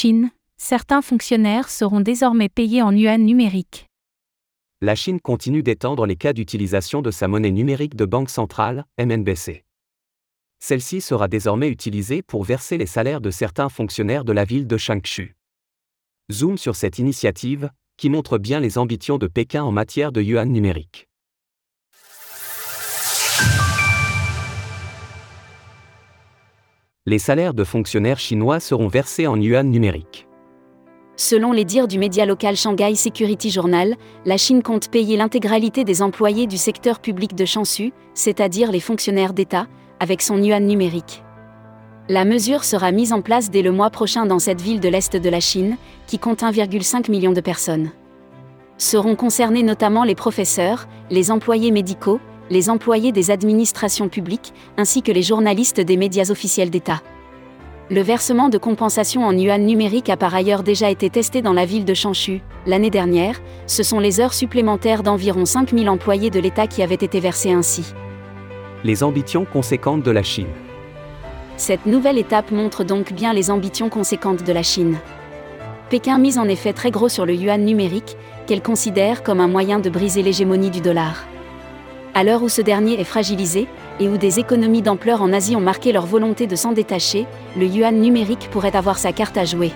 Chine, certains fonctionnaires seront désormais payés en yuan numérique. La Chine continue d'étendre les cas d'utilisation de sa monnaie numérique de banque centrale, MNBC. Celle-ci sera désormais utilisée pour verser les salaires de certains fonctionnaires de la ville de Changshu. Zoom sur cette initiative, qui montre bien les ambitions de Pékin en matière de yuan numérique. Les salaires de fonctionnaires chinois seront versés en yuan numérique. Selon les dires du média local Shanghai Security Journal, la Chine compte payer l'intégralité des employés du secteur public de Shansu, c'est-à-dire les fonctionnaires d'État, avec son yuan numérique. La mesure sera mise en place dès le mois prochain dans cette ville de l'Est de la Chine, qui compte 1,5 million de personnes. Seront concernés notamment les professeurs, les employés médicaux, les employés des administrations publiques, ainsi que les journalistes des médias officiels d'État. Le versement de compensation en yuan numérique a par ailleurs déjà été testé dans la ville de Changshu. L'année dernière, ce sont les heures supplémentaires d'environ 5000 employés de l'État qui avaient été versées ainsi. Les ambitions conséquentes de la Chine. Cette nouvelle étape montre donc bien les ambitions conséquentes de la Chine. Pékin mise en effet très gros sur le yuan numérique, qu'elle considère comme un moyen de briser l'hégémonie du dollar. À l'heure où ce dernier est fragilisé, et où des économies d'ampleur en Asie ont marqué leur volonté de s'en détacher, le yuan numérique pourrait avoir sa carte à jouer.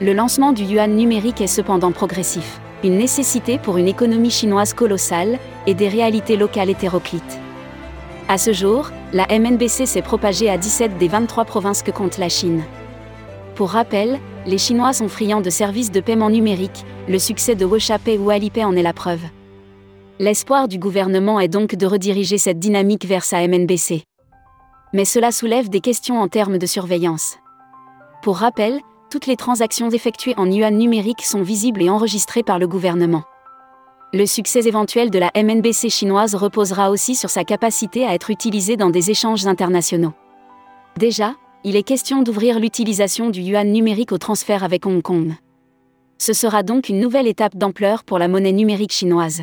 Le lancement du yuan numérique est cependant progressif, une nécessité pour une économie chinoise colossale et des réalités locales hétéroclites. À ce jour, la MNBC s'est propagée à 17 des 23 provinces que compte la Chine. Pour rappel, les Chinois sont friands de services de paiement numérique, le succès de WeChat ou Alipay en est la preuve. L'espoir du gouvernement est donc de rediriger cette dynamique vers sa MNBC. Mais cela soulève des questions en termes de surveillance. Pour rappel, toutes les transactions effectuées en yuan numérique sont visibles et enregistrées par le gouvernement. Le succès éventuel de la MNBC chinoise reposera aussi sur sa capacité à être utilisée dans des échanges internationaux. Déjà, il est question d'ouvrir l'utilisation du yuan numérique au transfert avec Hong Kong. Ce sera donc une nouvelle étape d'ampleur pour la monnaie numérique chinoise.